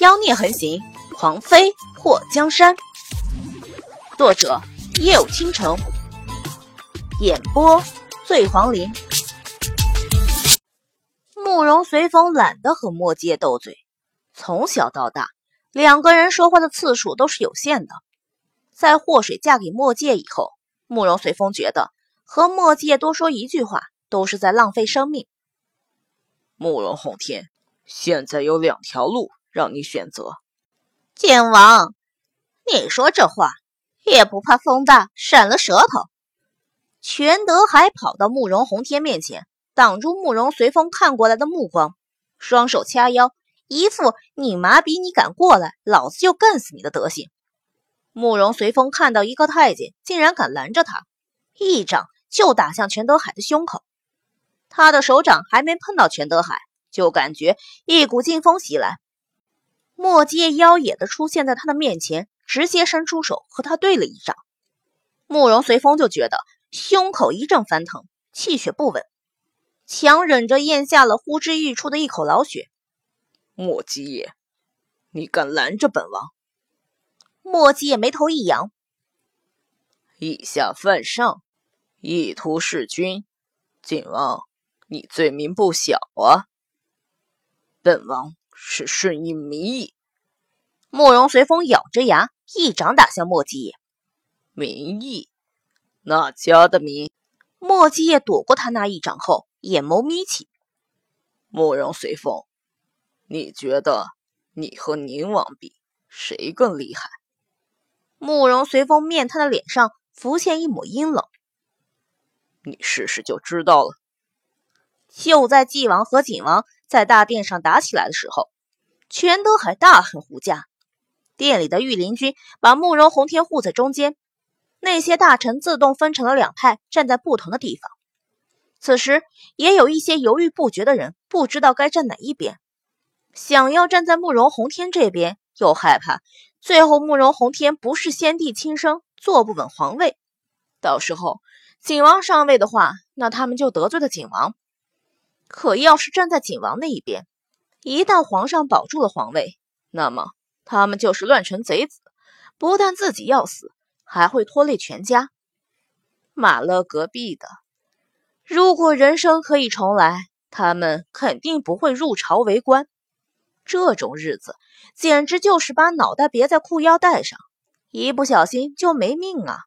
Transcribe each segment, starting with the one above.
妖孽横行，狂妃破江山。作者：夜舞倾城，演播：醉黄林。慕容随风懒得和墨界斗嘴，从小到大，两个人说话的次数都是有限的。在祸水嫁给墨界以后，慕容随风觉得和墨界多说一句话都是在浪费生命。慕容宏天，现在有两条路让你选择。剑王，你说这话也不怕风大闪了舌头？全德海跑到慕容宏天面前，挡住慕容随风看过来的目光，双手掐腰，一副你麻痹你敢过来，老子就干死你的德行。慕容随风看到一个太监竟然敢拦着他，一掌就打向全德海的胸口。他的手掌还没碰到全德海，就感觉一股劲风袭来。墨界妖冶的出现在他的面前，直接伸出手和他对了一掌。慕容随风就觉得胸口一阵翻腾，气血不稳，强忍着咽下了呼之欲出的一口老血。莫姬，你敢拦着本王？莫姬眉头一扬，以下犯上，意图弑君，景王。你罪名不小啊！本王是顺应民意。慕容随风咬着牙，一掌打向莫姬夜。民意？哪家的民？莫姬夜躲过他那一掌后，眼眸眯起。慕容随风，你觉得你和宁王比，谁更厉害？慕容随风面瘫的脸上浮现一抹阴冷。你试试就知道了。就在纪王和景王在大殿上打起来的时候，全德海大喊护驾。殿里的御林军把慕容宏天护在中间，那些大臣自动分成了两派，站在不同的地方。此时也有一些犹豫不决的人，不知道该站哪一边。想要站在慕容宏天这边，又害怕最后慕容宏天不是先帝亲生，坐不稳皇位。到时候景王上位的话，那他们就得罪了景王。可要是站在景王那一边，一旦皇上保住了皇位，那么他们就是乱臣贼子，不但自己要死，还会拖累全家。马勒隔壁的，如果人生可以重来，他们肯定不会入朝为官。这种日子简直就是把脑袋别在裤腰带上，一不小心就没命啊！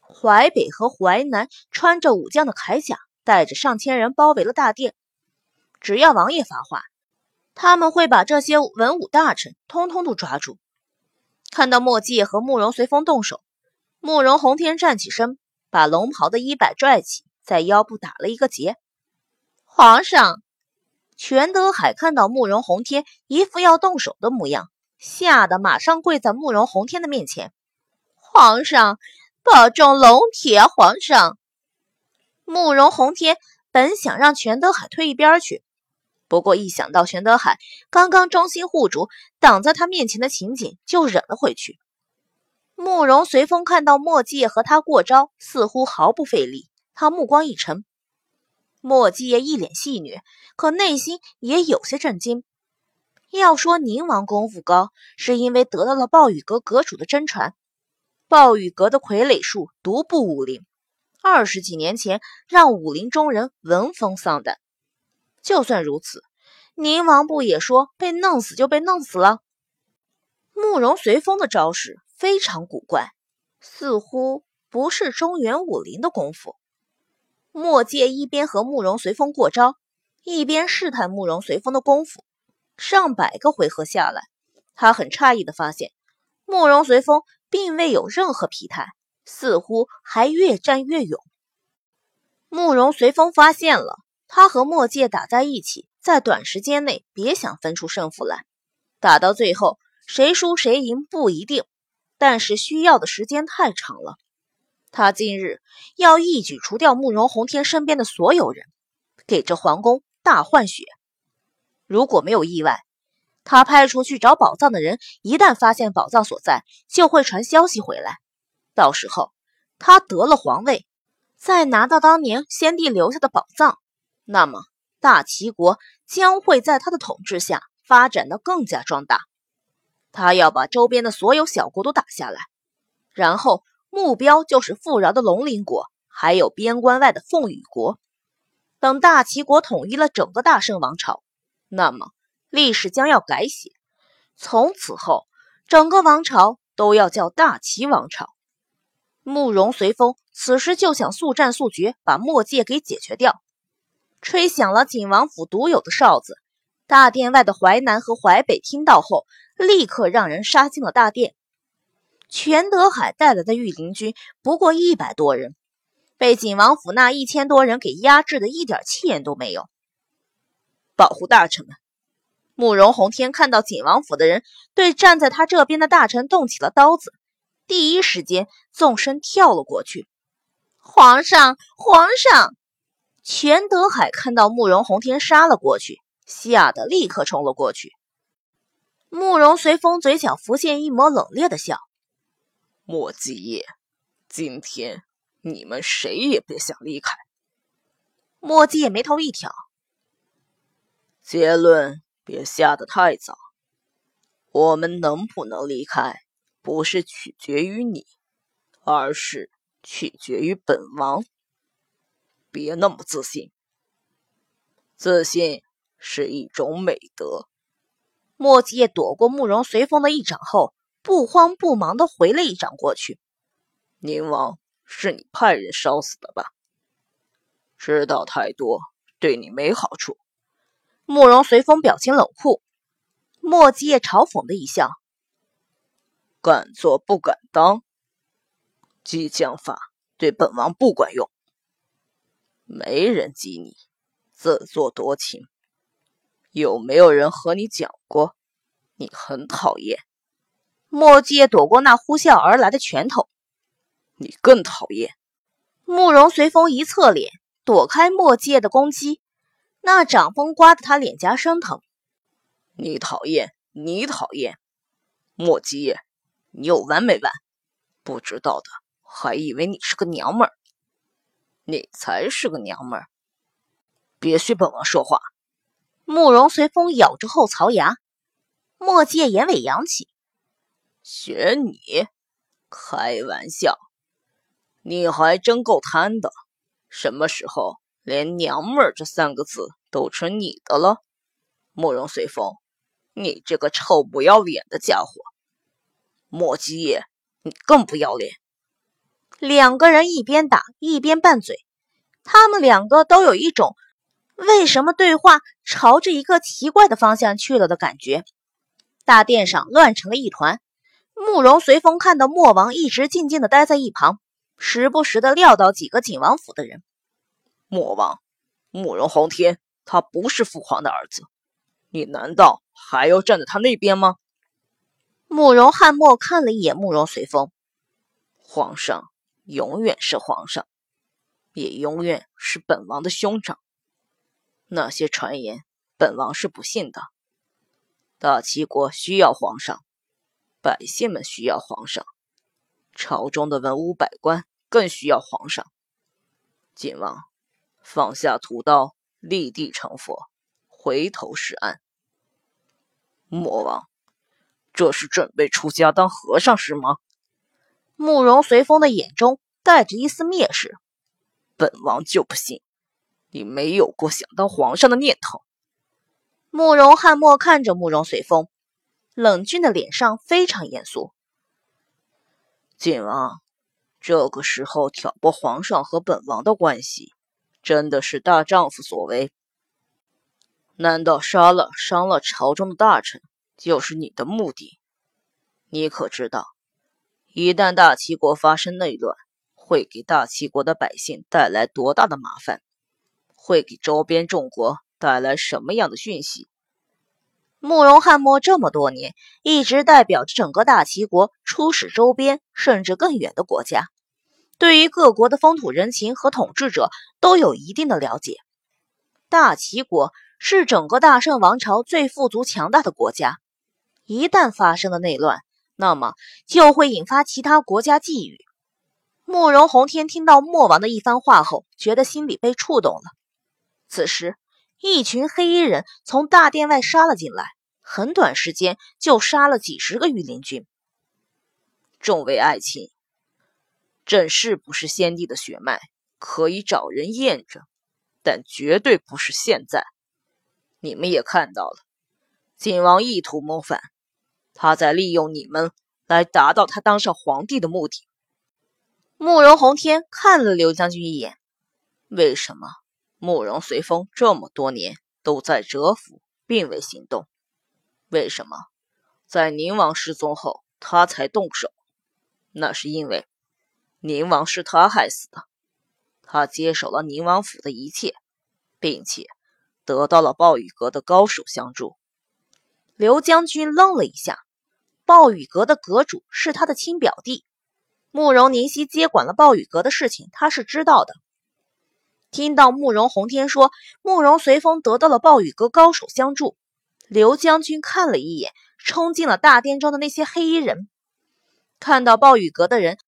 淮北和淮南穿着武将的铠甲。带着上千人包围了大殿，只要王爷发话，他们会把这些文武大臣通通都抓住。看到墨迹和慕容随风动手，慕容宏天站起身，把龙袍的衣摆拽起，在腰部打了一个结。皇上，全德海看到慕容宏天一副要动手的模样，吓得马上跪在慕容宏天的面前：“皇上，保重龙体啊！皇上。”慕容宏天本想让全德海退一边去，不过一想到全德海刚刚忠心护主，挡在他面前的情景，就忍了回去。慕容随风看到墨迹和他过招，似乎毫不费力，他目光一沉。墨迹一脸戏谑，可内心也有些震惊。要说宁王功夫高，是因为得到了暴雨阁阁主的真传，暴雨阁的傀儡术独步武林。二十几年前，让武林中人闻风丧胆。就算如此，宁王不也说被弄死就被弄死了？慕容随风的招式非常古怪，似乎不是中原武林的功夫。墨界一边和慕容随风过招，一边试探慕容随风的功夫。上百个回合下来，他很诧异的发现，慕容随风并未有任何疲态。似乎还越战越勇。慕容随风发现了，他和墨界打在一起，在短时间内别想分出胜负来。打到最后，谁输谁赢不一定，但是需要的时间太长了。他今日要一举除掉慕容宏天身边的所有人，给这皇宫大换血。如果没有意外，他派出去找宝藏的人，一旦发现宝藏所在，就会传消息回来。到时候他得了皇位，再拿到当年先帝留下的宝藏，那么大齐国将会在他的统治下发展的更加壮大。他要把周边的所有小国都打下来，然后目标就是富饶的龙鳞国，还有边关外的凤羽国。等大齐国统一了整个大圣王朝，那么历史将要改写，从此后整个王朝都要叫大齐王朝。慕容随风此时就想速战速决，把墨界给解决掉。吹响了景王府独有的哨子，大殿外的淮南和淮北听到后，立刻让人杀进了大殿。全德海带来的御林军不过一百多人。被景王府那一千多人给压制的一点气焰都没有。保护大臣们，慕容宏天看到景王府的人对站在他这边的大臣动起了刀子，第一时间纵身跳了过去。皇上，皇上！全德海看到慕容宏天杀了过去，吓得立刻冲了过去。慕容随风嘴角浮现一抹冷冽的笑：“莫继业，今天。”你们谁也别想离开。墨迹也眉头一挑，结论别下得太早。我们能不能离开，不是取决于你，而是取决于本王。别那么自信，自信是一种美德。墨迹也躲过慕容随风的一掌后，不慌不忙的回了一掌过去。宁王。是你派人烧死的吧？知道太多对你没好处。慕容随风表情冷酷，莫基业嘲讽的一笑：“敢做不敢当，激将法对本王不管用。没人激你，自作多情。有没有人和你讲过，你很讨厌？”莫基业躲过那呼啸而来的拳头。你更讨厌。慕容随风一侧脸，躲开墨界的攻击，那掌风刮得他脸颊生疼。你讨厌，你讨厌，墨姬，你有完没完？不知道的还以为你是个娘们儿，你才是个娘们儿。别学本王说话。慕容随风咬着后槽牙，墨界眼尾扬起，学你？开玩笑。你还真够贪的，什么时候连“娘们儿”这三个字都成你的了？慕容随风，你这个臭不要脸的家伙！莫基业，你更不要脸！两个人一边打一边拌嘴，他们两个都有一种为什么对话朝着一个奇怪的方向去了的感觉。大殿上乱成了一团，慕容随风看到莫王一直静静的待在一旁。时不时的撂倒几个景王府的人。莫王慕容宏天，他不是父皇的儿子，你难道还要站在他那边吗？慕容翰墨看了一眼慕容随风，皇上永远是皇上，也永远是本王的兄长。那些传言，本王是不信的。大齐国需要皇上，百姓们需要皇上。朝中的文武百官更需要皇上。晋王，放下屠刀，立地成佛，回头是岸。魔王，这是准备出家当和尚是吗？慕容随风的眼中带着一丝蔑视。本王就不信，你没有过想当皇上的念头。慕容翰墨看着慕容随风，冷峻的脸上非常严肃。晋王，这个时候挑拨皇上和本王的关系，真的是大丈夫所为？难道杀了伤了朝中的大臣就是你的目的？你可知道，一旦大齐国发生内乱，会给大齐国的百姓带来多大的麻烦？会给周边众国带来什么样的讯息？慕容翰墨这么多年，一直代表着整个大齐国出使周边甚至更远的国家，对于各国的风土人情和统治者都有一定的了解。大齐国是整个大圣王朝最富足强大的国家，一旦发生了内乱，那么就会引发其他国家觊觎。慕容宏天听到墨王的一番话后，觉得心里被触动了。此时。一群黑衣人从大殿外杀了进来，很短时间就杀了几十个御林军。众位爱卿，朕是不是先帝的血脉，可以找人验证，但绝对不是现在。你们也看到了，晋王意图谋反，他在利用你们来达到他当上皇帝的目的。慕容宏天看了刘将军一眼，为什么慕容随风这么多年都在蛰伏，并未行动？为什么在宁王失踪后他才动手？那是因为宁王是他害死的，他接手了宁王府的一切，并且得到了暴雨阁的高手相助。刘将军愣了一下，暴雨阁的阁主是他的亲表弟，慕容宁熙接管了暴雨阁的事情，他是知道的。听到慕容宏天说慕容随风得到了暴雨阁高手相助，刘将军看了一眼冲进了大殿中的那些黑衣人。看到暴雨阁的人，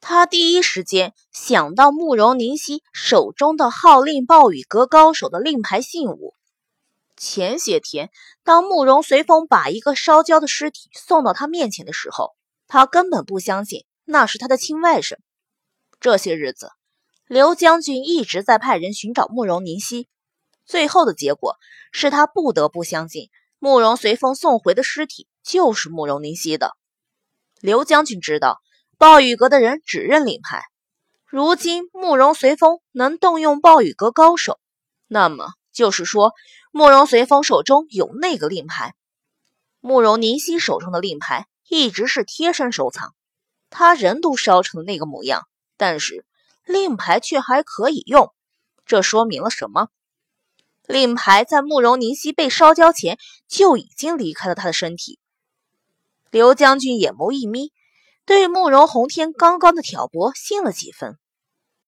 他第一时间想到慕容凝曦手中的号令暴雨阁高手的令牌信物。前些天，当慕容随风把一个烧焦的尸体送到他面前的时候，他根本不相信那是他的亲外甥。这些日子，刘将军一直在派人寻找慕容凝曦，最后的结果是他不得不相信慕容随风送回的尸体就是慕容凝曦的。刘将军知道，暴雨阁的人只认令牌。如今慕容随风能动用暴雨阁高手，那么就是说慕容随风手中有那个令牌。慕容凝曦手中的令牌一直是贴身收藏，他人都烧成了那个模样，但是令牌却还可以用，这说明了什么？令牌在慕容凝曦被烧焦前就已经离开了他的身体。刘将军眼眸一眯，对慕容宏天刚刚的挑拨信了几分。